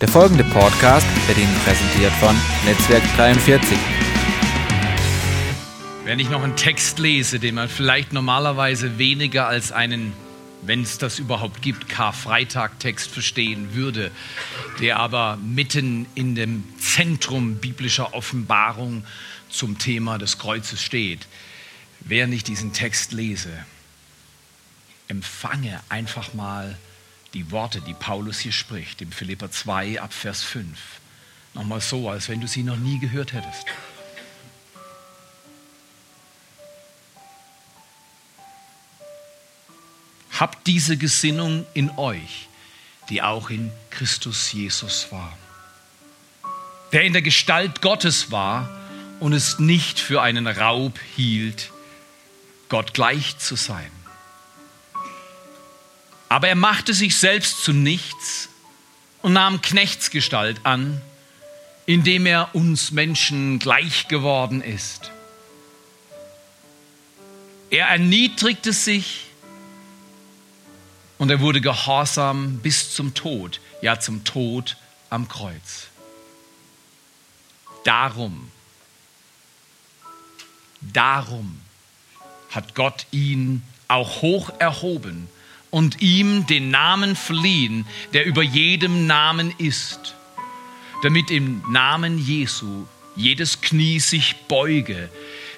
Der folgende Podcast wird Ihnen präsentiert von Netzwerk 43. Wenn ich noch einen Text lese, den man vielleicht normalerweise weniger als einen, wenn es das überhaupt gibt, Karfreitag-Text verstehen würde, der aber mitten in dem Zentrum biblischer Offenbarung zum Thema des Kreuzes steht, während ich diesen Text lese, empfange einfach mal die Worte, die Paulus hier spricht, im Philipper 2 ab Vers 5. Nochmal so, als wenn du sie noch nie gehört hättest. Habt diese Gesinnung in euch, die auch in Christus Jesus war, der in der Gestalt Gottes war und es nicht für einen Raub hielt, Gott gleich zu sein aber er machte sich selbst zu nichts und nahm Knechtsgestalt an, indem er uns Menschen gleich geworden ist. Er erniedrigte sich und er wurde gehorsam bis zum Tod, ja zum Tod am Kreuz. Darum, darum hat Gott ihn auch hoch erhoben und ihm den Namen verliehen, der über jedem Namen ist, damit im Namen Jesu jedes Knie sich beuge,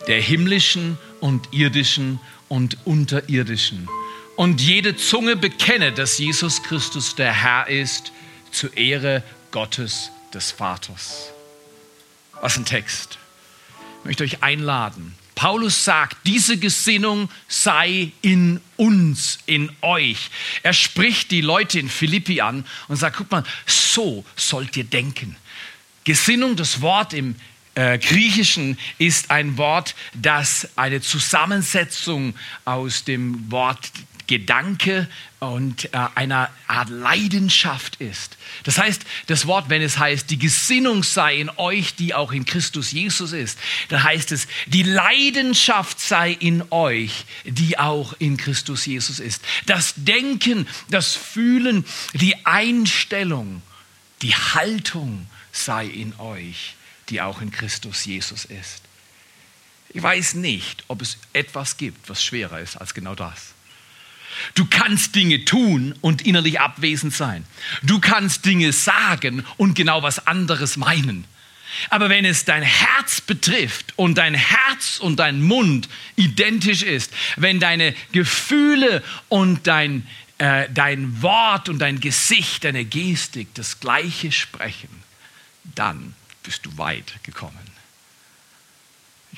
der himmlischen und irdischen und unterirdischen, und jede Zunge bekenne, dass Jesus Christus der Herr ist, zur Ehre Gottes des Vaters. Was ein Text. Ich möchte euch einladen, Paulus sagt, diese Gesinnung sei in uns, in euch. Er spricht die Leute in Philippi an und sagt, guck mal, so sollt ihr denken. Gesinnung, das Wort im äh, Griechischen ist ein Wort, das eine Zusammensetzung aus dem Wort Gedanke und äh, einer Art Leidenschaft ist. Das heißt, das Wort, wenn es heißt, die Gesinnung sei in euch, die auch in Christus Jesus ist, dann heißt es, die Leidenschaft sei in euch, die auch in Christus Jesus ist. Das Denken, das Fühlen, die Einstellung, die Haltung sei in euch, die auch in Christus Jesus ist. Ich weiß nicht, ob es etwas gibt, was schwerer ist als genau das. Du kannst Dinge tun und innerlich abwesend sein. Du kannst Dinge sagen und genau was anderes meinen. Aber wenn es dein Herz betrifft und dein Herz und dein Mund identisch ist, wenn deine Gefühle und dein, äh, dein Wort und dein Gesicht, deine Gestik das gleiche sprechen, dann bist du weit gekommen.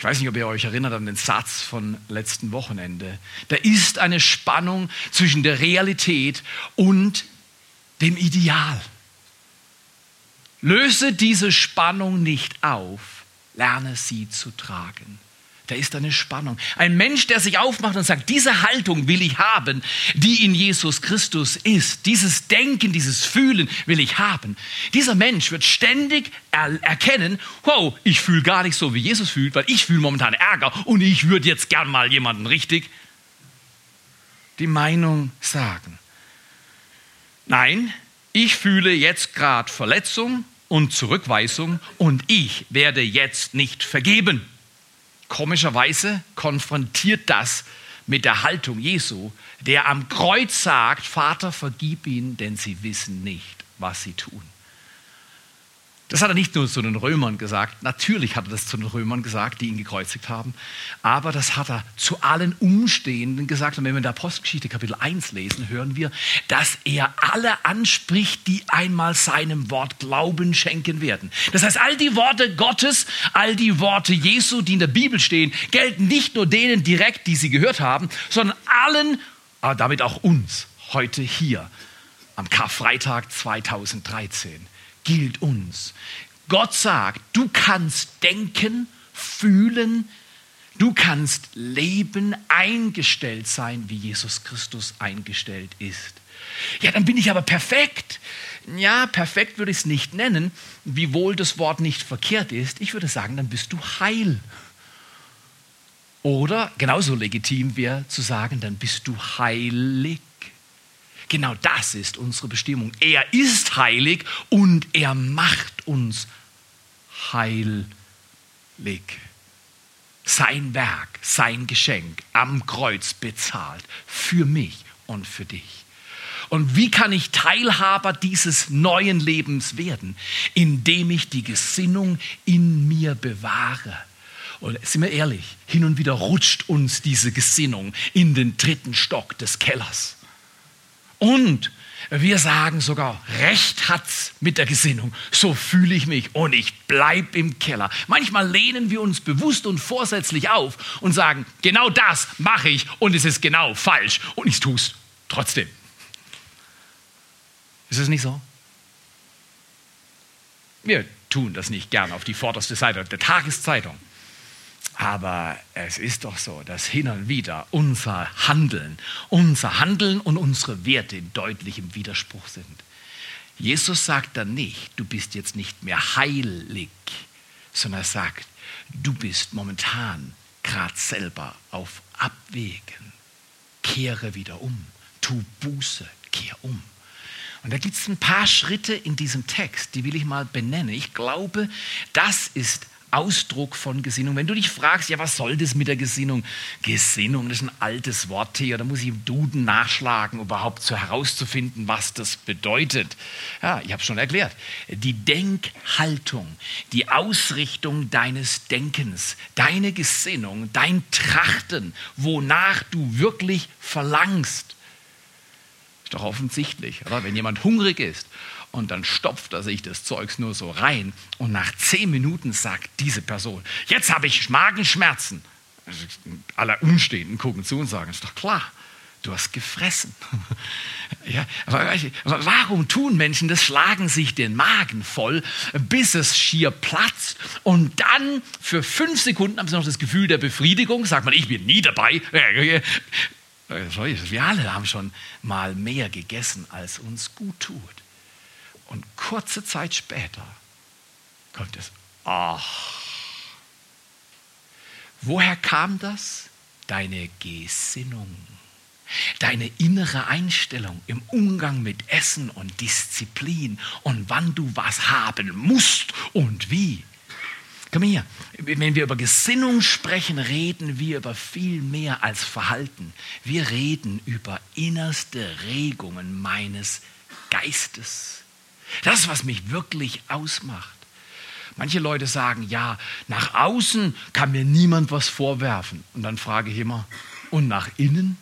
Ich weiß nicht, ob ihr euch erinnert an den Satz von letzten Wochenende. Da ist eine Spannung zwischen der Realität und dem Ideal. Löse diese Spannung nicht auf, lerne sie zu tragen. Da ist eine Spannung. Ein Mensch, der sich aufmacht und sagt, diese Haltung will ich haben, die in Jesus Christus ist. Dieses Denken, dieses Fühlen will ich haben. Dieser Mensch wird ständig er erkennen, wow, ich fühle gar nicht so, wie Jesus fühlt, weil ich fühle momentan Ärger und ich würde jetzt gern mal jemanden richtig die Meinung sagen. Nein, ich fühle jetzt gerade Verletzung und Zurückweisung und ich werde jetzt nicht vergeben. Komischerweise konfrontiert das mit der Haltung Jesu, der am Kreuz sagt, Vater, vergib ihnen, denn sie wissen nicht, was sie tun. Das hat er nicht nur zu den Römern gesagt, natürlich hat er das zu den Römern gesagt, die ihn gekreuzigt haben, aber das hat er zu allen Umstehenden gesagt. Und wenn wir in der Apostelgeschichte Kapitel 1 lesen, hören wir, dass er alle anspricht, die einmal seinem Wort Glauben schenken werden. Das heißt, all die Worte Gottes, all die Worte Jesu, die in der Bibel stehen, gelten nicht nur denen direkt, die sie gehört haben, sondern allen, aber damit auch uns, heute hier am Karfreitag 2013 gilt uns. Gott sagt, du kannst denken, fühlen, du kannst leben, eingestellt sein, wie Jesus Christus eingestellt ist. Ja, dann bin ich aber perfekt. Ja, perfekt würde ich es nicht nennen, wiewohl das Wort nicht verkehrt ist. Ich würde sagen, dann bist du heil. Oder genauso legitim wäre zu sagen, dann bist du heilig. Genau das ist unsere Bestimmung. Er ist heilig und er macht uns heilig. Sein Werk, sein Geschenk am Kreuz bezahlt für mich und für dich. Und wie kann ich Teilhaber dieses neuen Lebens werden? Indem ich die Gesinnung in mir bewahre. Und sind wir ehrlich, hin und wieder rutscht uns diese Gesinnung in den dritten Stock des Kellers. Und wir sagen sogar, Recht hat's mit der Gesinnung. So fühle ich mich und ich bleib im Keller. Manchmal lehnen wir uns bewusst und vorsätzlich auf und sagen, genau das mache ich und es ist genau falsch und ich tue es trotzdem. Ist es nicht so? Wir tun das nicht gern auf die vorderste Seite der Tageszeitung. Aber es ist doch so, dass hin und wieder unser Handeln, unser Handeln und unsere Werte in deutlichem Widerspruch sind. Jesus sagt dann nicht, du bist jetzt nicht mehr heilig, sondern er sagt, du bist momentan gerade selber auf Abwägen. Kehre wieder um, tu Buße, kehr um. Und da gibt es ein paar Schritte in diesem Text, die will ich mal benennen. Ich glaube, das ist Ausdruck von Gesinnung. Wenn du dich fragst, ja, was soll das mit der Gesinnung? Gesinnung, das ist ein altes Wort hier, da muss ich im Duden nachschlagen, um überhaupt so herauszufinden, was das bedeutet. Ja, ich habe schon erklärt. Die Denkhaltung, die Ausrichtung deines Denkens, deine Gesinnung, dein Trachten, wonach du wirklich verlangst. Ist doch offensichtlich, oder? Wenn jemand hungrig ist und dann stopft er sich das Zeugs nur so rein und nach zehn Minuten sagt diese Person, jetzt habe ich Magenschmerzen. Also alle Umstehenden gucken zu und sagen, ist doch klar, du hast gefressen. ja, aber, warum tun Menschen das? Schlagen sich den Magen voll, bis es schier platzt und dann für fünf Sekunden haben sie noch das Gefühl der Befriedigung, sagt man, ich bin nie dabei. Wir alle haben schon mal mehr gegessen, als uns gut tut. Und kurze Zeit später kommt es, ach. Woher kam das? Deine Gesinnung, deine innere Einstellung im Umgang mit Essen und Disziplin und wann du was haben musst und wie. Komm her, wenn wir über Gesinnung sprechen, reden wir über viel mehr als Verhalten. Wir reden über innerste Regungen meines Geistes. Das, was mich wirklich ausmacht. Manche Leute sagen, ja, nach außen kann mir niemand was vorwerfen. Und dann frage ich immer, und nach innen?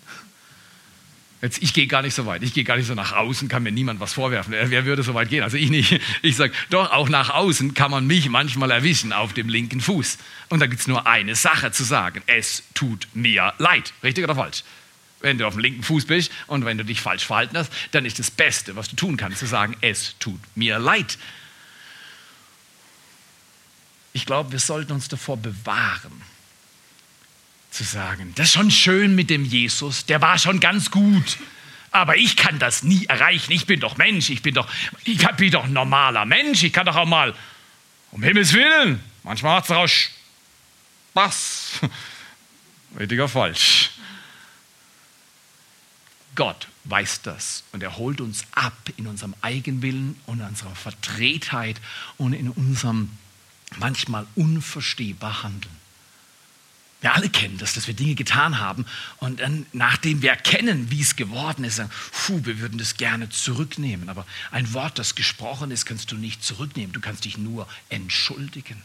Jetzt, ich gehe gar nicht so weit. Ich gehe gar nicht so nach außen, kann mir niemand was vorwerfen. Wer würde so weit gehen? Also ich nicht. Ich sage, doch, auch nach außen kann man mich manchmal erwischen auf dem linken Fuß. Und da gibt es nur eine Sache zu sagen. Es tut mir leid. Richtig oder falsch? wenn du auf dem linken Fuß bist und wenn du dich falsch verhalten hast, dann ist das Beste, was du tun kannst, zu sagen, es tut mir leid. Ich glaube, wir sollten uns davor bewahren, zu sagen, das ist schon schön mit dem Jesus, der war schon ganz gut, aber ich kann das nie erreichen. Ich bin doch Mensch, ich bin doch, ich bin doch normaler Mensch, ich kann doch auch mal, um Himmels Willen, manchmal macht es daraus Spaß. Richtiger falsch. Gott weiß das und er holt uns ab in unserem Eigenwillen und unserer Verdrehtheit und in unserem manchmal unverstehbar Handeln. Wir alle kennen das, dass wir Dinge getan haben und dann, nachdem wir erkennen, wie es geworden ist, sagen, puh, wir würden das gerne zurücknehmen. Aber ein Wort, das gesprochen ist, kannst du nicht zurücknehmen. Du kannst dich nur entschuldigen.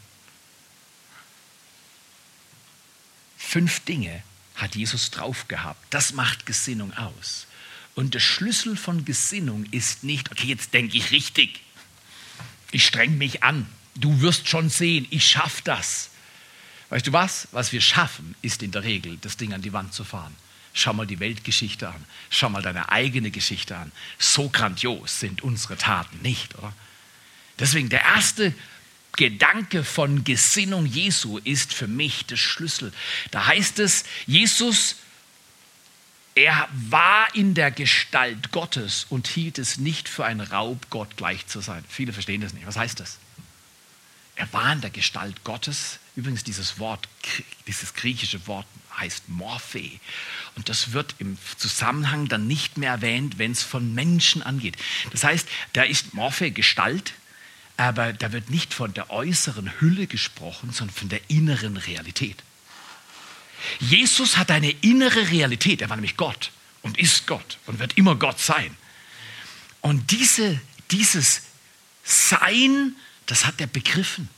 Fünf Dinge, hat Jesus drauf gehabt. Das macht Gesinnung aus. Und der Schlüssel von Gesinnung ist nicht, okay, jetzt denke ich richtig. Ich streng mich an. Du wirst schon sehen, ich schaffe das. Weißt du was? Was wir schaffen, ist in der Regel, das Ding an die Wand zu fahren. Schau mal die Weltgeschichte an. Schau mal deine eigene Geschichte an. So grandios sind unsere Taten nicht, oder? Deswegen der erste Gedanke von Gesinnung Jesu ist für mich der Schlüssel. Da heißt es, Jesus, er war in der Gestalt Gottes und hielt es nicht für ein Raub, Gott gleich zu sein. Viele verstehen das nicht. Was heißt das? Er war in der Gestalt Gottes. Übrigens, dieses Wort, dieses griechische Wort heißt Morphe. Und das wird im Zusammenhang dann nicht mehr erwähnt, wenn es von Menschen angeht. Das heißt, da ist Morphe Gestalt, aber da wird nicht von der äußeren Hülle gesprochen, sondern von der inneren Realität. Jesus hat eine innere Realität. Er war nämlich Gott und ist Gott und wird immer Gott sein. Und diese, dieses Sein, das hat er begriffen.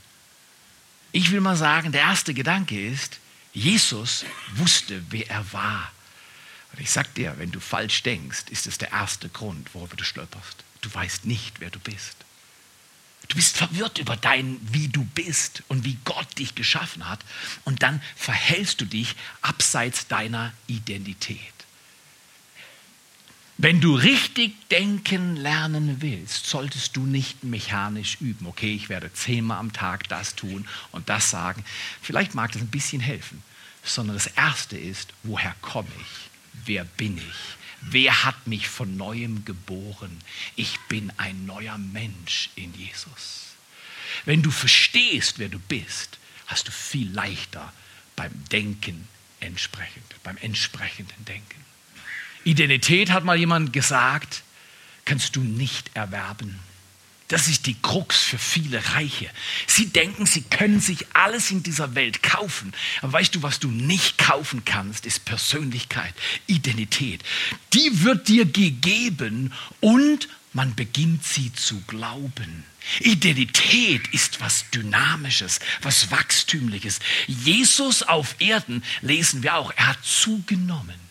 Ich will mal sagen, der erste Gedanke ist, Jesus wusste, wer er war. Und ich sag dir, wenn du falsch denkst, ist es der erste Grund, worüber du stolperst. Du weißt nicht, wer du bist. Du bist verwirrt über dein, wie du bist und wie Gott dich geschaffen hat. Und dann verhältst du dich abseits deiner Identität. Wenn du richtig denken lernen willst, solltest du nicht mechanisch üben. Okay, ich werde zehnmal am Tag das tun und das sagen. Vielleicht mag das ein bisschen helfen, sondern das Erste ist, woher komme ich? Wer bin ich? Wer hat mich von neuem geboren? Ich bin ein neuer Mensch in Jesus. Wenn du verstehst, wer du bist, hast du viel leichter beim Denken entsprechend, beim entsprechenden Denken. Identität hat mal jemand gesagt, kannst du nicht erwerben. Das ist die Krux für viele Reiche. Sie denken, sie können sich alles in dieser Welt kaufen. Aber weißt du, was du nicht kaufen kannst, ist Persönlichkeit, Identität. Die wird dir gegeben und man beginnt sie zu glauben. Identität ist was Dynamisches, was Wachstümliches. Jesus auf Erden lesen wir auch, er hat zugenommen.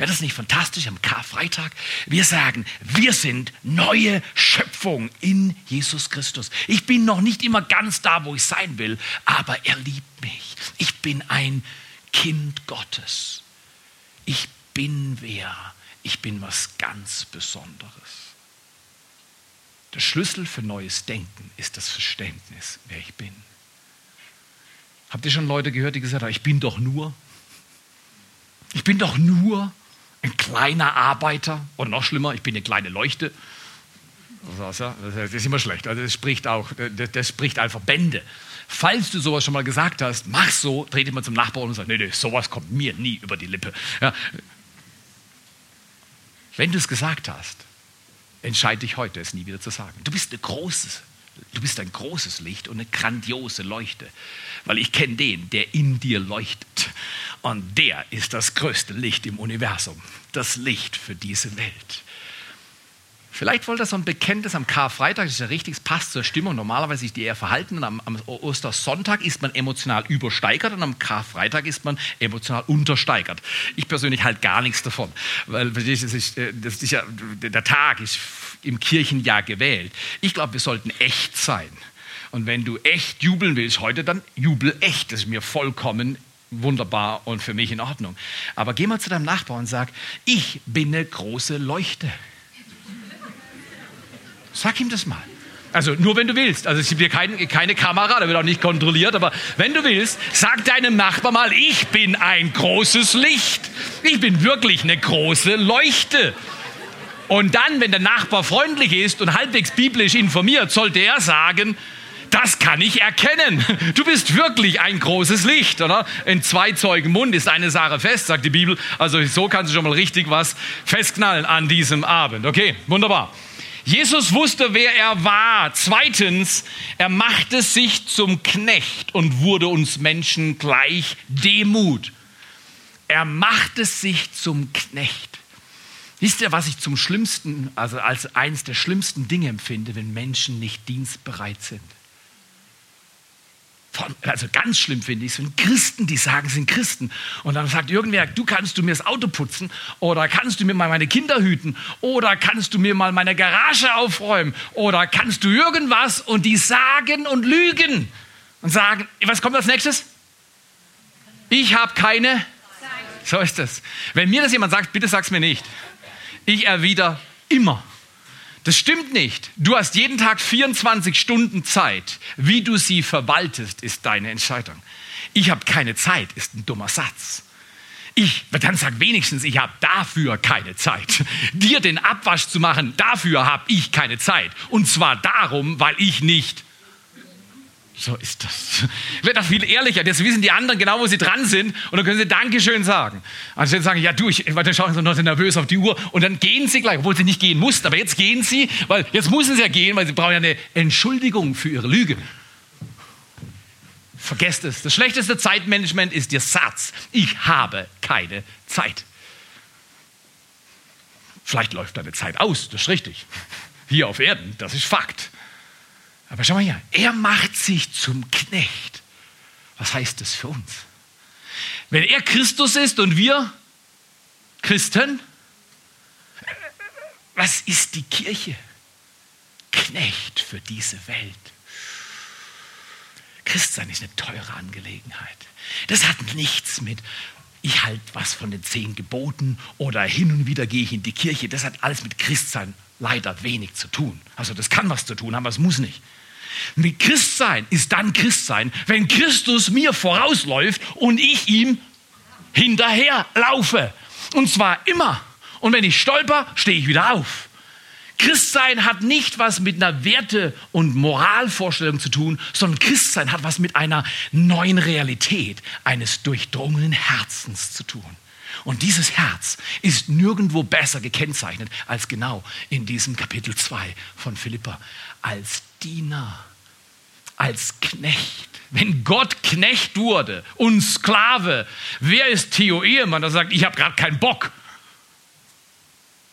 Wäre das nicht fantastisch am Karfreitag? Wir sagen, wir sind neue Schöpfung in Jesus Christus. Ich bin noch nicht immer ganz da, wo ich sein will, aber er liebt mich. Ich bin ein Kind Gottes. Ich bin wer? Ich bin was ganz Besonderes. Der Schlüssel für neues Denken ist das Verständnis, wer ich bin. Habt ihr schon Leute gehört, die gesagt haben, ich bin doch nur? Ich bin doch nur ein kleiner Arbeiter oder noch schlimmer, ich bin eine kleine Leuchte. Das ist immer schlecht. Also das spricht auch, das spricht einfach Bände. Falls du sowas schon mal gesagt hast, mach so, dreh dich mal zum Nachbarn und sag, nee, nee, sowas kommt mir nie über die Lippe. Ja. Wenn du es gesagt hast, entscheide dich heute, es nie wieder zu sagen. Du bist, eine großes, du bist ein großes Licht und eine grandiose Leuchte, weil ich kenne den, der in dir leuchtet. Und der ist das größte Licht im Universum, das Licht für diese Welt. Vielleicht wollte er so ein Bekenntnis am Karfreitag, das ist ja richtig, es passt zur Stimmung. Normalerweise ist die eher verhalten und am, am Ostersonntag ist man emotional übersteigert und am Karfreitag ist man emotional untersteigert. Ich persönlich halte gar nichts davon, weil das ist, das ist ja, der Tag ist im Kirchenjahr gewählt. Ich glaube, wir sollten echt sein. Und wenn du echt jubeln willst heute, dann jubel echt. Das ist mir vollkommen wunderbar und für mich in Ordnung. Aber geh mal zu deinem Nachbarn und sag, ich bin eine große Leuchte. Sag ihm das mal. Also nur wenn du willst. Also es gibt hier kein, keine Kamera, da wird auch nicht kontrolliert, aber wenn du willst, sag deinem Nachbar mal, ich bin ein großes Licht. Ich bin wirklich eine große Leuchte. Und dann, wenn der Nachbar freundlich ist und halbwegs biblisch informiert, sollte er sagen, das kann ich erkennen. Du bist wirklich ein großes Licht, oder? In zwei Zeugen Mund ist eine Sache fest, sagt die Bibel. Also so kannst du schon mal richtig was festknallen an diesem Abend. Okay, wunderbar. Jesus wusste, wer er war. Zweitens, er machte sich zum Knecht und wurde uns Menschen gleich Demut. Er machte sich zum Knecht. Wisst ihr, was ich zum schlimmsten, also als eines der schlimmsten Dinge empfinde, wenn Menschen nicht dienstbereit sind? also ganz schlimm finde ich, sind Christen, die sagen, sie sind Christen. Und dann sagt irgendwer, du kannst du mir das Auto putzen oder kannst du mir mal meine Kinder hüten oder kannst du mir mal meine Garage aufräumen oder kannst du irgendwas und die sagen und lügen und sagen, was kommt als nächstes? Ich habe keine. So ist es. Wenn mir das jemand sagt, bitte sag's mir nicht. Ich erwidere immer. Das stimmt nicht. Du hast jeden Tag 24 Stunden Zeit. Wie du sie verwaltest, ist deine Entscheidung. Ich habe keine Zeit, ist ein dummer Satz. Ich, dann sag wenigstens, ich habe dafür keine Zeit. Dir den Abwasch zu machen, dafür habe ich keine Zeit. Und zwar darum, weil ich nicht So ist das. Wird doch viel ehrlicher. Jetzt wissen die anderen genau, wo sie dran sind und dann können sie Dankeschön sagen. Also jetzt sagen, ja du, ich, dann schauen sie noch nervös auf die Uhr und dann gehen sie gleich, obwohl sie nicht gehen mussten, aber jetzt gehen sie, weil jetzt müssen sie ja gehen, weil sie brauchen ja eine Entschuldigung für ihre Lüge. Vergesst es. Das schlechteste Zeitmanagement ist der Satz, ich habe keine Zeit. Vielleicht läuft deine Zeit aus, das ist richtig. Hier auf Erden, das ist Fakt. Aber schau mal hier, er macht sich zum Knecht. Was heißt das für uns? Wenn er Christus ist und wir Christen, was ist die Kirche? Knecht für diese Welt. Christsein ist eine teure Angelegenheit. Das hat nichts mit, ich halte was von den zehn Geboten oder hin und wieder gehe ich in die Kirche. Das hat alles mit Christsein leider wenig zu tun. Also das kann was zu tun haben, aber es muss nicht. Mit Christsein ist dann Christsein, wenn Christus mir vorausläuft und ich ihm hinterher laufe. Und zwar immer. Und wenn ich stolper, stehe ich wieder auf. Christsein hat nicht was mit einer Werte- und Moralvorstellung zu tun, sondern Christsein hat was mit einer neuen Realität eines durchdrungenen Herzens zu tun. Und dieses Herz ist nirgendwo besser gekennzeichnet als genau in diesem Kapitel 2 von Philippa. Als Diener, als Knecht. Wenn Gott Knecht wurde und Sklave, wer ist Theo Ehemann, der sagt, ich habe gerade keinen Bock?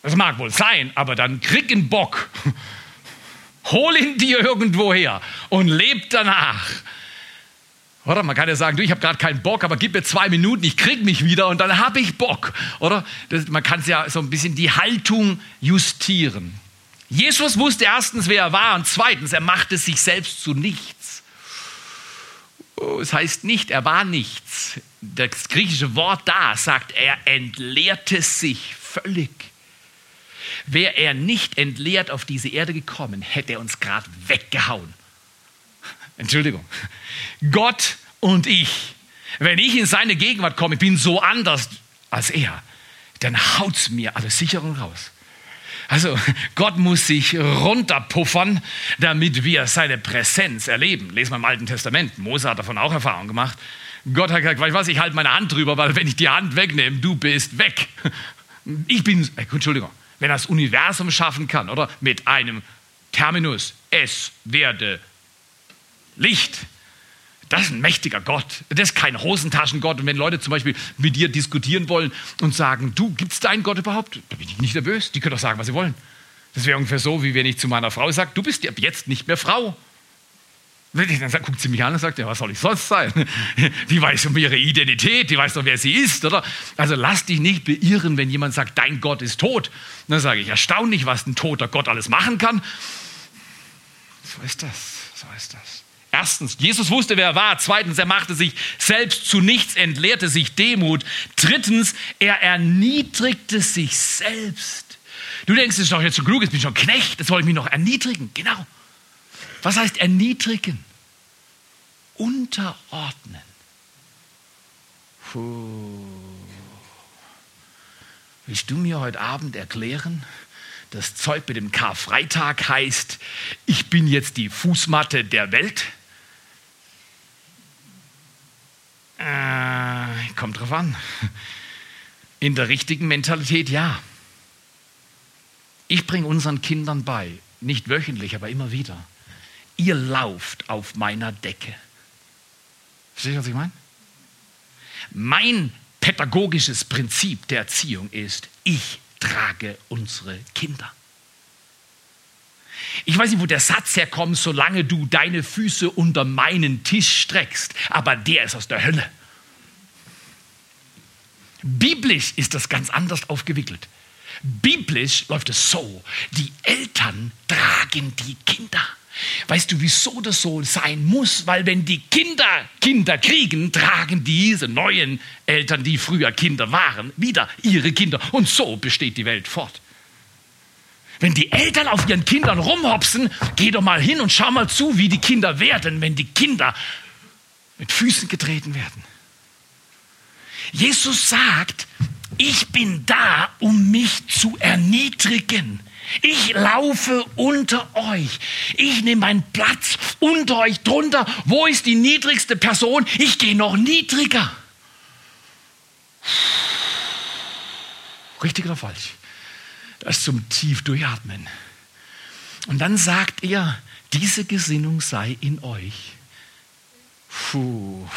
Das mag wohl sein, aber dann krieg einen Bock. Hol ihn dir irgendwo her und leb danach. Oder man kann ja sagen, du, ich habe gerade keinen Bock, aber gib mir zwei Minuten, ich krieg mich wieder und dann habe ich Bock. Oder das, man kann ja so ein bisschen die Haltung justieren. Jesus wusste erstens, wer er war und zweitens, er machte sich selbst zu nichts. Oh, es heißt nicht, er war nichts. Das griechische Wort da sagt, er entleerte sich völlig. Wäre er nicht entleert auf diese Erde gekommen, hätte er uns gerade weggehauen. Entschuldigung. Gott und ich, wenn ich in seine Gegenwart komme, ich bin so anders als er, dann haut's mir alles Sicherung raus. Also Gott muss sich runterpuffern, damit wir seine Präsenz erleben. Lesen wir im Alten Testament. Mose hat davon auch Erfahrung gemacht. Gott hat gesagt, weißt du was, ich halte meine Hand drüber, weil wenn ich die Hand wegnehme, du bist weg. Ich bin, äh, Entschuldigung, wenn das Universum schaffen kann, oder? Mit einem Terminus, es werde Licht. Das ist ein mächtiger Gott. Das ist kein Hosentaschengott. Und wenn Leute zum Beispiel mit dir diskutieren wollen und sagen, du, gibt es da einen Gott überhaupt? Da bin ich nicht nervös. Die können doch sagen, was sie wollen. Das wäre ungefähr so, wie wenn ich zu meiner Frau sage, du bist ab jetzt nicht mehr Frau. Dann guckt sie mich an und sagt, ja, was soll ich sonst sein? Die weiß um ihre Identität, die weiß doch, wer sie ist, oder? Also lass dich nicht beirren, wenn jemand sagt, dein Gott ist tot. Dann sage ich, erstaunlich, was ein toter Gott alles machen kann. So ist das, so ist das. Erstens, Jesus wusste, wer er war. Zweitens, er machte sich selbst zu nichts, entleerte sich Demut. Drittens, er erniedrigte sich selbst. Du denkst, das ist doch jetzt so klug, jetzt bin ich schon Knecht, jetzt soll ich mich noch erniedrigen. Genau. Was heißt erniedrigen? Unterordnen. Puh. Willst du mir heute Abend erklären, das Zeug mit dem Karfreitag heißt, ich bin jetzt die Fußmatte der Welt? Äh, kommt drauf an. In der richtigen Mentalität ja. Ich bringe unseren Kindern bei, nicht wöchentlich, aber immer wieder. Ihr lauft auf meiner Decke. Versteht ihr, was ich meine? Mein pädagogisches Prinzip der Erziehung ist, ich trage unsere Kinder. Ich weiß nicht, wo der Satz herkommt, solange du deine Füße unter meinen Tisch streckst, aber der ist aus der Hölle. Biblisch ist das ganz anders aufgewickelt. Biblisch läuft es so, die Eltern tragen die Kinder. Weißt du, wieso das so sein muss? Weil wenn die Kinder Kinder kriegen, tragen diese neuen Eltern, die früher Kinder waren, wieder ihre Kinder. Und so besteht die Welt fort. Wenn die Eltern auf ihren Kindern rumhopsen, geh doch mal hin und schau mal zu, wie die Kinder werden, wenn die Kinder mit Füßen getreten werden. Jesus sagt, ich bin da, um mich zu erniedrigen. Ich laufe unter euch. Ich nehme meinen Platz unter euch drunter. Wo ist die niedrigste Person? Ich gehe noch niedriger. Richtig oder falsch? Das zum tief durchatmen. Und dann sagt er, diese Gesinnung sei in euch. Puh.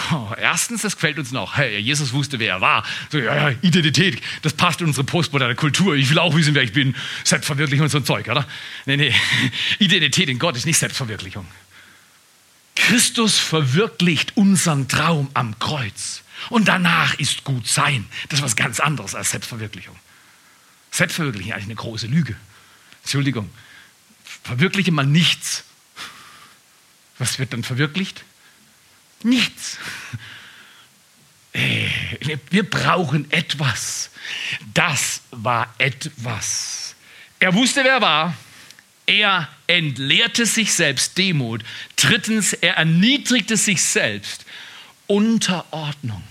Erstens, das gefällt uns noch. Hey, Jesus wusste, wer er war. So, ja, ja, Identität, das passt in unsere postmoderne Kultur. Ich will auch wissen, wer ich bin. Selbstverwirklichung und so ein Zeug, oder? Nee, nee. Identität in Gott ist nicht Selbstverwirklichung. Christus verwirklicht unseren Traum am Kreuz. Und danach ist gut sein. Das ist was ganz anderes als Selbstverwirklichung. Selbstverwirklichung eigentlich eine große Lüge. Entschuldigung. Verwirkliche mal nichts. Was wird dann verwirklicht? Nichts. Äh, wir brauchen etwas. Das war etwas. Er wusste, wer er war. Er entleerte sich selbst Demut. Drittens, er erniedrigte sich selbst. Unterordnung.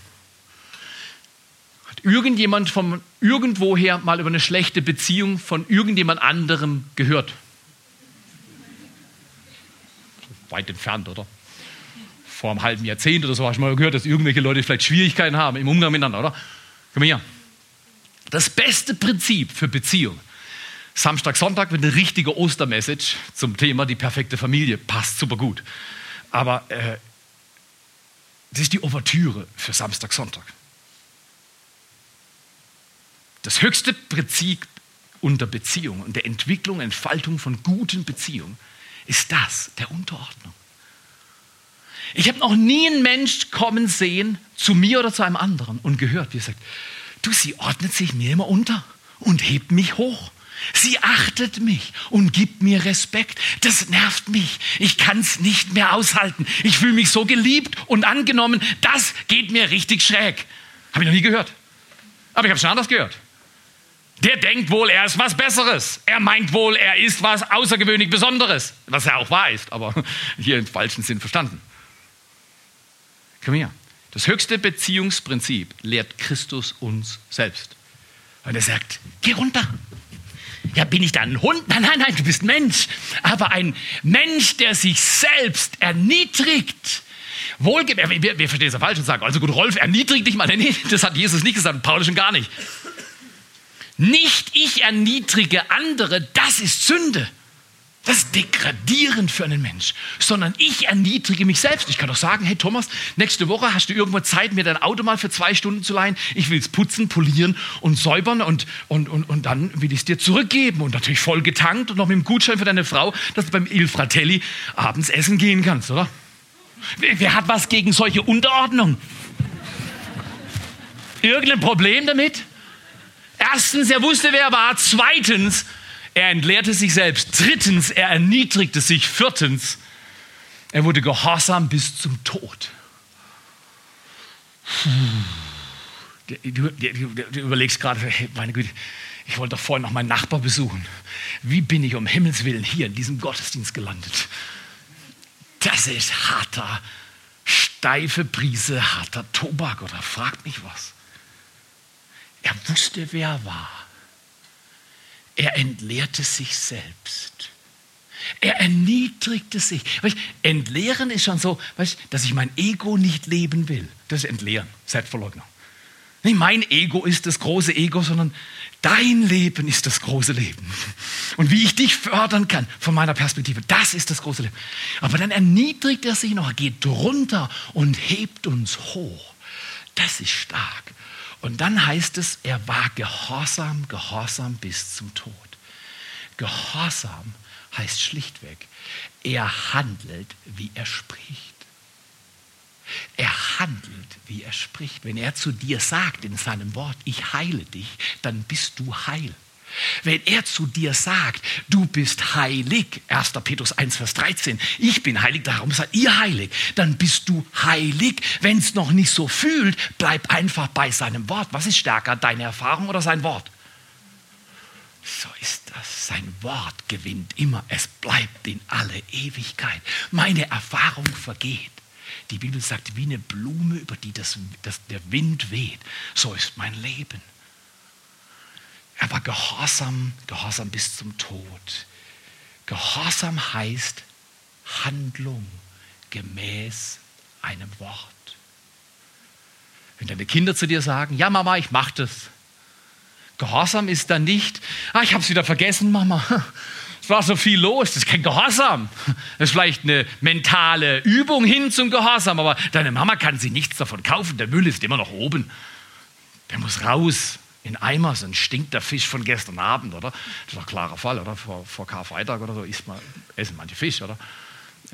Irgendjemand von irgendwoher mal über eine schlechte Beziehung von irgendjemand anderem gehört? Weit entfernt, oder? vor einem halben Jahrzehnt oder so hast du mal gehört, dass irgendwelche Leute vielleicht Schwierigkeiten haben im Umgang miteinander, oder? Komm her. Das beste Prinzip für Beziehung. Samstag, Sonntag wird eine richtige Ostermessage zum Thema die perfekte Familie. Passt super gut. Aber äh, das ist die Ouvertüre für Samstag, Sonntag. Das höchste Prinzip unter Beziehung und der Entwicklung, Entfaltung von guten Beziehungen ist das der Unterordnung. Ich habe noch nie einen Mensch kommen sehen zu mir oder zu einem anderen und gehört, wie er sagt, du, sie ordnet sich mir immer unter und hebt mich hoch. Sie achtet mich und gibt mir Respekt. Das nervt mich. Ich kann es nicht mehr aushalten. Ich fühle mich so geliebt und angenommen. Das geht mir richtig schräg. Habe ich noch nie gehört. Aber ich habe schon anders gehört. Der denkt wohl, er ist was Besseres. Er meint wohl, er ist was außergewöhnlich Besonderes. Was er auch wahr ist, aber hier im falschen Sinn verstanden. Komm her. Das höchste Beziehungsprinzip lehrt Christus uns selbst. Und er sagt, geh runter. Ja, bin ich dann ein Hund? Nein, nein, nein, du bist Mensch. Aber ein Mensch, der sich selbst erniedrigt. Wohlge wir, wir verstehen es ja falsch und sagen, also gut, Rolf, erniedrigt dich mal. Nee, das hat Jesus nicht gesagt, Paulus schon gar nicht. Nicht ich erniedrige andere, das ist Sünde. Das ist degradierend für einen Mensch, sondern ich erniedrige mich selbst. Ich kann doch sagen, hey Thomas, nächste Woche hast du irgendwo Zeit, mir dein Auto mal für zwei Stunden zu leihen. Ich will es putzen, polieren und säubern und, und, und, und dann will ich es dir zurückgeben und natürlich voll getankt und noch mit dem Gutschein für deine Frau, dass du beim Il Fratelli abends essen gehen kannst, oder? Wer, wer hat was gegen solche Unterordnung? Irgendein Problem damit? Erstens, er wusste, wer er war. Zweitens, er entleerte sich selbst. Drittens, er erniedrigte sich. Viertens, er wurde gehorsam bis zum Tod. Du, überlegst gerade, hey, meine Güte, ich wollte doch vorhin noch meinen Nachbar besuchen. Wie bin ich um Himmels Willen hier in diesem Gottesdienst gelandet? Das ist harter, steife Prise, harter Tobak oder fragt mich was. Er wusste, wer er war. Er entleerte sich selbst. Er erniedrigte sich. Weißt, entleeren ist schon so, weißt, dass ich mein Ego nicht leben will. Das ist Entleeren, Selbstverleugnung. Nicht mein Ego ist das große Ego, sondern dein Leben ist das große Leben. Und wie ich dich fördern kann von meiner Perspektive, das ist das große Leben. Aber dann erniedrigt er sich noch, geht drunter und hebt uns hoch. Das ist stark. Und dann heißt es, er war gehorsam, gehorsam bis zum Tod. Gehorsam heißt schlichtweg, er handelt, wie er spricht. Er handelt, wie er spricht. Wenn er zu dir sagt in seinem Wort, ich heile dich, dann bist du heil. Wenn er zu dir sagt, du bist heilig, 1. Petrus 1, Vers 13, ich bin heilig, darum seid ihr heilig, dann bist du heilig. Wenn es noch nicht so fühlt, bleib einfach bei seinem Wort. Was ist stärker, deine Erfahrung oder sein Wort? So ist das. Sein Wort gewinnt immer. Es bleibt in alle Ewigkeit. Meine Erfahrung vergeht. Die Bibel sagt, wie eine Blume, über die das, das, der Wind weht. So ist mein Leben. Er war gehorsam, gehorsam bis zum Tod. Gehorsam heißt Handlung gemäß einem Wort. Wenn deine Kinder zu dir sagen, ja Mama, ich mach das. Gehorsam ist dann nicht, ah, ich habe es wieder vergessen, Mama. Es war so viel los, das ist kein Gehorsam. Das ist vielleicht eine mentale Übung hin zum Gehorsam, aber deine Mama kann sich nichts davon kaufen. Der Müll ist immer noch oben. Der muss raus in Eimer, sonst stinkt der Fisch von gestern Abend, oder? Das ist ein klarer Fall, oder? Vor, vor Karfreitag oder so isst man, essen manche Fisch, oder?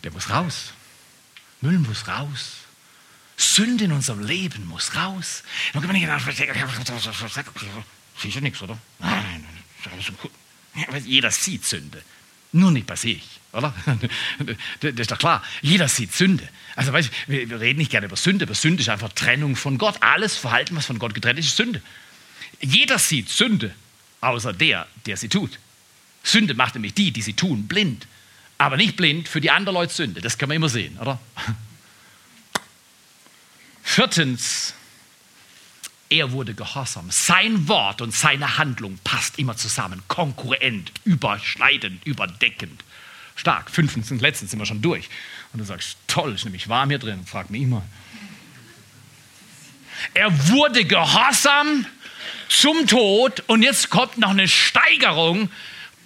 Der muss raus. Müll muss raus. Sünde in unserem Leben muss raus. Dann kann man nicht du nichts, oder? Nein, jeder sieht Sünde. Nur nicht bei sich, oder? Das ist doch klar. Jeder sieht Sünde. Also, weißt, wir reden nicht gerne über Sünde, aber Sünde ist einfach Trennung von Gott. Alles Verhalten, was von Gott getrennt ist, ist Sünde. Jeder sieht Sünde, außer der, der sie tut. Sünde macht nämlich die, die sie tun, blind. Aber nicht blind für die anderen Leute Sünde. Das kann man immer sehen, oder? Viertens, er wurde gehorsam. Sein Wort und seine Handlung passt immer zusammen, konkurrent, überschneidend, überdeckend. Stark. Fünftens und letztens sind wir schon durch. Und du sagst, toll, ist nämlich warm hier drin. Frag mich immer. Er wurde gehorsam zum Tod und jetzt kommt noch eine Steigerung.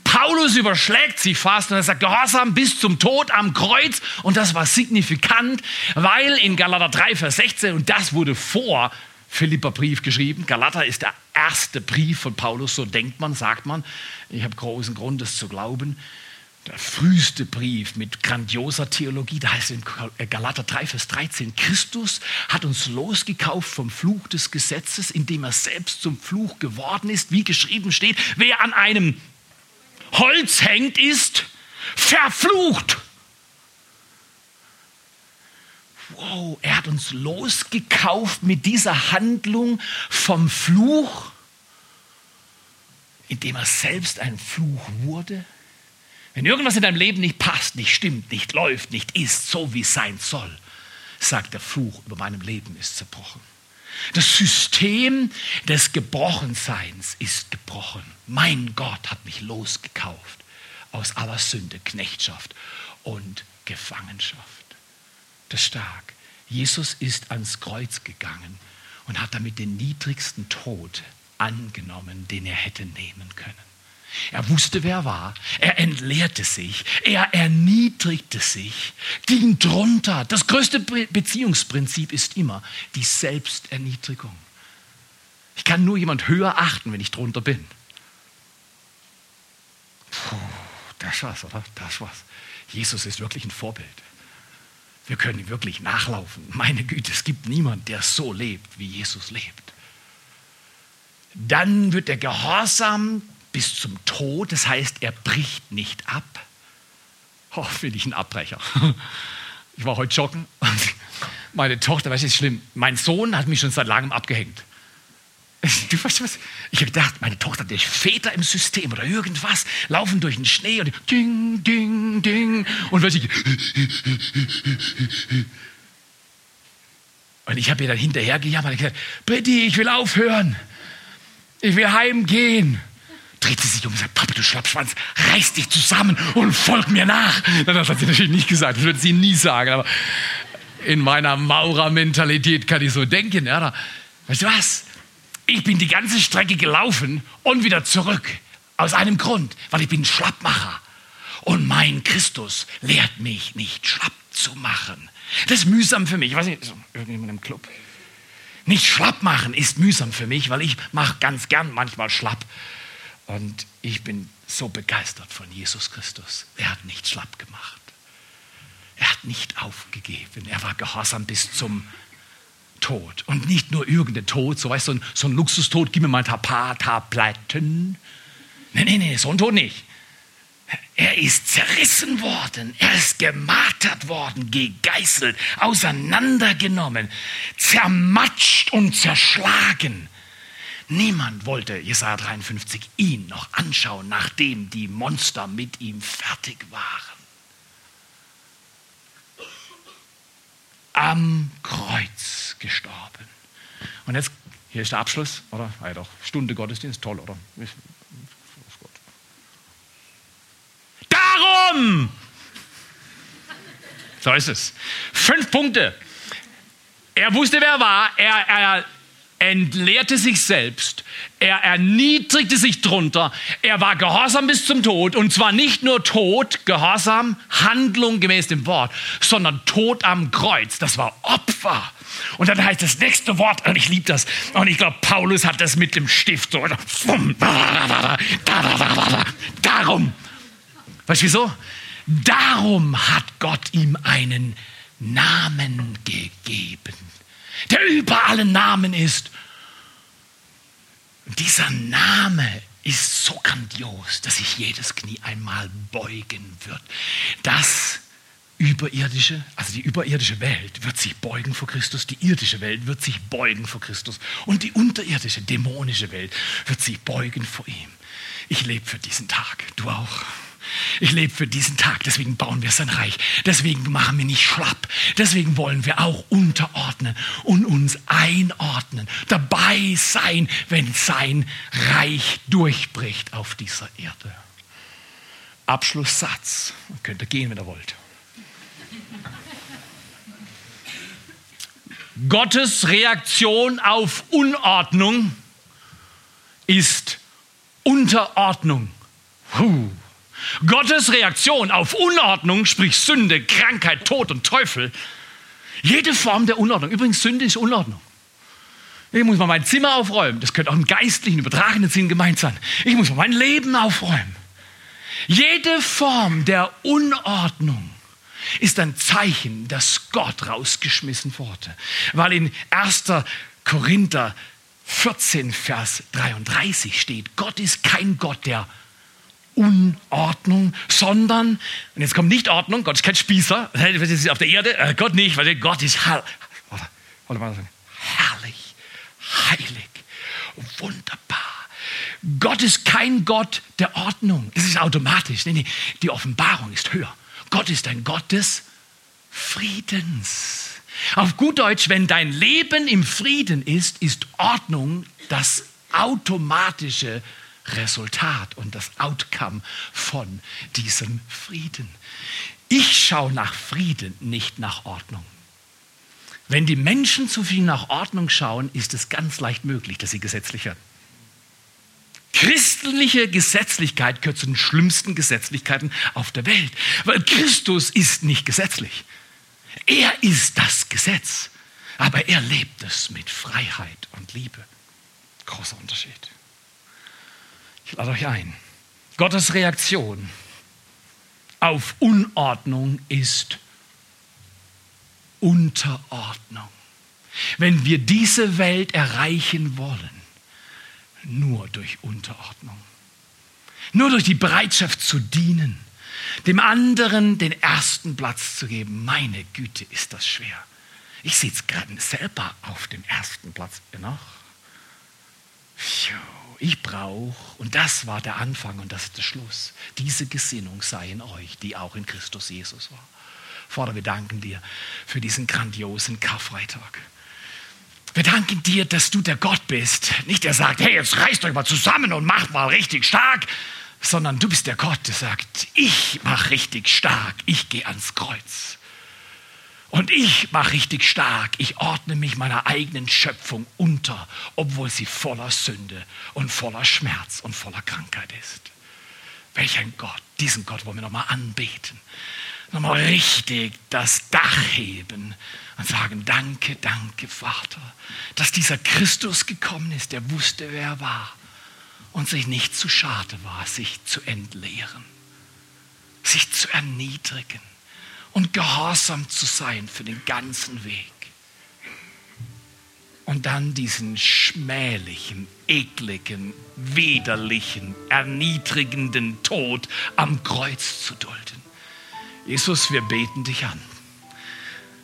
Paulus überschlägt sich fast und er sagt, Gehorsam bis zum Tod am Kreuz. Und das war signifikant, weil in Galater 3, Vers 16, und das wurde vor Philipperbrief geschrieben. Galater ist der erste Brief von Paulus, so denkt man, sagt man. Ich habe großen Grund, das zu glauben. Der früheste Brief mit grandioser Theologie, da heißt es in Galater 3, Vers 13, Christus hat uns losgekauft vom Fluch des Gesetzes, indem er selbst zum Fluch geworden ist, wie geschrieben steht, wer an einem Holz hängt, ist verflucht. wow, er hat uns losgekauft mit dieser Handlung vom Fluch, indem er selbst ein Fluch wurde. Wenn irgendwas in deinem Leben nicht passt, nicht stimmt, nicht läuft, nicht ist, so wie es sein soll, sagt der Fluch über meinem Leben ist zerbrochen. Das System des Gebrochenseins ist gebrochen. Mein Gott hat mich losgekauft aus aller Sünde, Knechtschaft und Gefangenschaft. Das ist stark. Jesus ist ans Kreuz gegangen und hat damit den niedrigsten Tod angenommen, den er hätte nehmen können. Er wusste, wer er war. Er entleerte sich. Er erniedrigte sich, ging drunter. Das größte Beziehungsprinzip ist immer die Selbsterniedrigung. Ich kann nur jemand höher achten, wenn ich drunter bin. Puh, das war's, oder? Das war's. Jesus ist wirklich ein Vorbild. Wir können wirklich nachlaufen. Meine Güte, es gibt niemanden, der so lebt, wie Jesus lebt. Dann wird er gehorsam bis zum Tod, das heißt, er bricht nicht ab. Oh, finde ich ein Abbrecher. Ich war heute joggen und meine Tochter, weißt du, ist schlimm, mein Sohn hat mich schon seit langem abgehängt. Du weißt was? Ich habe gedacht, meine Tochter hat Väter im System oder irgendwas, laufen durch den Schnee und ding, ding, ding. Und weiß ich. Und ich habe ihr dann hinterher gejammert und gesagt, Britti, ich will aufhören. Ich will heimgehen. Dreht sie sich um und sagt, Papa, du Schlappschwanz, reiß dich zusammen und folg mir nach. Das hat sie natürlich nicht gesagt, das würde sie nie sagen. Aber in meiner Maurer-Mentalität kann ich so denken. Ja, weißt du was? Ich bin die ganze Strecke gelaufen und wieder zurück. Aus einem Grund, weil ich bin Schlappmacher. Und mein Christus lehrt mich nicht schlapp zu machen. Das ist mühsam für mich. Ich weiß nicht, irgendjemand im Club. Nicht schlapp machen ist mühsam für mich, weil ich mache ganz gern manchmal schlapp. Und ich bin so begeistert von Jesus Christus. Er hat nicht schlapp gemacht. Er hat nicht aufgegeben. Er war gehorsam bis zum Tod. Und nicht nur irgendein Tod, so weißt so ein, so ein Luxustod, gib mir mal ein paar Tabletten. Nein, nein, nein, so ein Tod nicht. Er ist zerrissen worden, er ist gemartert worden, gegeißelt, auseinandergenommen, zermatscht und zerschlagen. Niemand wollte, Jesaja 53, ihn noch anschauen, nachdem die Monster mit ihm fertig waren. am Kreuz gestorben. Und jetzt Hier ist der Abschluss, oder? Ja, doch. Stunde Gottesdienst, toll, oder? Darum! So ist es. Fünf Punkte. Er wusste, wer er war. Er, er entleerte sich selbst. Er erniedrigte sich drunter. Er war gehorsam bis zum Tod. Und zwar nicht nur Tod, Gehorsam, Handlung gemäß dem Wort, sondern Tod am Kreuz. Das war Opfer. Und dann heißt das nächste Wort, und ich liebe das, und ich glaube, Paulus hat das mit dem Stift so. Darum. Weißt du wieso? Darum hat Gott ihm einen Namen gegeben, der über allen Namen ist. Und dieser Name ist so grandios, dass sich jedes Knie einmal beugen wird. Das überirdische, also die überirdische Welt wird sich beugen vor Christus, die irdische Welt wird sich beugen vor Christus und die unterirdische, dämonische Welt wird sich beugen vor ihm. Ich lebe für diesen Tag, du auch. Ich lebe für diesen Tag, deswegen bauen wir sein Reich. Deswegen machen wir nicht schlapp. Deswegen wollen wir auch unterordnen und uns einordnen. Dabei sein, wenn sein Reich durchbricht auf dieser Erde. Abschlusssatz. Könnt ihr gehen, wenn ihr wollt. Gottes Reaktion auf Unordnung ist Unterordnung. Puh. Gottes Reaktion auf Unordnung, sprich Sünde, Krankheit, Tod und Teufel, jede Form der Unordnung. Übrigens, Sünde ist Unordnung. Ich muss mal mein Zimmer aufräumen. Das könnte auch im geistlichen, übertragenen Sinn gemeint sein. Ich muss mal mein Leben aufräumen. Jede Form der Unordnung ist ein Zeichen, dass Gott rausgeschmissen wurde. Weil in 1. Korinther 14, Vers 33 steht, Gott ist kein Gott der Unordnung, sondern, und jetzt kommt nicht Ordnung, Gott ist kein Spießer, das ist auf der Erde, äh, Gott nicht, weil Gott ist herrlich, herrlich, heilig, wunderbar. Gott ist kein Gott der Ordnung. Es ist automatisch. Nee, nee, die Offenbarung ist höher. Gott ist ein Gott des Friedens. Auf gut Deutsch, wenn dein Leben im Frieden ist, ist Ordnung das automatische Resultat und das Outcome von diesem Frieden. Ich schaue nach Frieden, nicht nach Ordnung. Wenn die Menschen zu viel nach Ordnung schauen, ist es ganz leicht möglich, dass sie gesetzlich werden. Christliche Gesetzlichkeit gehört zu den schlimmsten Gesetzlichkeiten auf der Welt, weil Christus ist nicht gesetzlich. Er ist das Gesetz, aber er lebt es mit Freiheit und Liebe. Großer Unterschied. Ich lade euch ein. Gottes Reaktion auf Unordnung ist Unterordnung. Wenn wir diese Welt erreichen wollen, nur durch Unterordnung. Nur durch die Bereitschaft zu dienen, dem anderen den ersten Platz zu geben. Meine Güte, ist das schwer. Ich sitze gerade selber auf dem ersten Platz noch. Ich brauche, und das war der Anfang und das ist der Schluss, diese Gesinnung sei in euch, die auch in Christus Jesus war. Vater, wir danken dir für diesen grandiosen Karfreitag. Wir danken dir, dass du der Gott bist. Nicht der sagt, hey, jetzt reißt euch mal zusammen und macht mal richtig stark, sondern du bist der Gott, der sagt, ich mach richtig stark, ich gehe ans Kreuz. Und ich mache richtig stark, ich ordne mich meiner eigenen Schöpfung unter, obwohl sie voller Sünde und voller Schmerz und voller Krankheit ist. Welch ein Gott, diesen Gott wollen wir nochmal anbeten. Nochmal richtig das Dach heben und sagen, danke, danke Vater, dass dieser Christus gekommen ist, der wusste, wer er war und sich nicht zu schade war, sich zu entleeren, sich zu erniedrigen und gehorsam zu sein für den ganzen Weg. Und dann diesen schmählichen, ekligen, widerlichen, erniedrigenden Tod am Kreuz zu dulden. Jesus, wir beten dich an.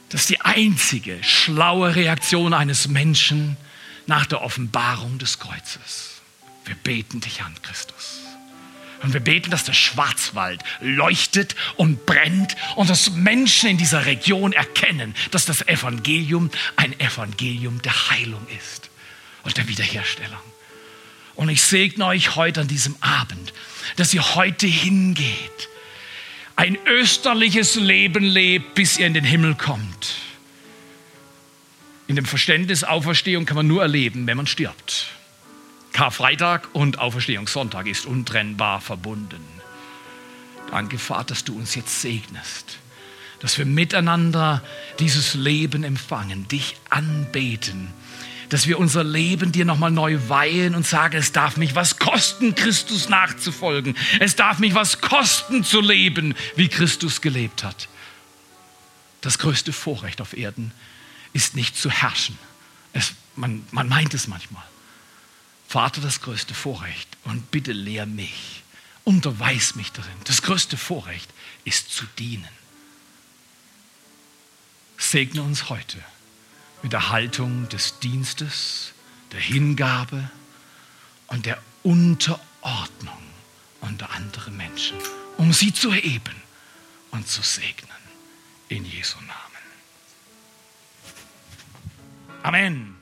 Das ist die einzige schlaue Reaktion eines Menschen nach der Offenbarung des Kreuzes. Wir beten dich an, Christus. Und wir beten, dass der Schwarzwald leuchtet und brennt und dass Menschen in dieser Region erkennen, dass das Evangelium ein Evangelium der Heilung ist. und der Wiederherstellung. Und ich segne euch heute an diesem Abend, dass ihr heute hingeht, ein österliches Leben lebt, bis ihr in den Himmel kommt. In dem Verständnis Auferstehung kann man nur erleben, wenn man stirbt. Karfreitag und Auferstehungssonntag ist untrennbar verbunden. Danke, Vater, dass du uns jetzt segnest, dass wir miteinander dieses Leben empfangen, dich anbeten dass wir unser Leben dir nochmal neu weihen und sagen, es darf mich was kosten, Christus nachzufolgen. Es darf mich was kosten zu leben, wie Christus gelebt hat. Das größte Vorrecht auf Erden ist nicht zu herrschen. Es, man, man meint es manchmal. Vater, das größte Vorrecht und bitte lehr mich, unterweis mich darin. Das größte Vorrecht ist zu dienen. Segne uns heute mit der Haltung des Dienstes, der Hingabe und der Unterordnung unter andere Menschen, um sie zu erheben und zu segnen. In Jesu Namen. Amen.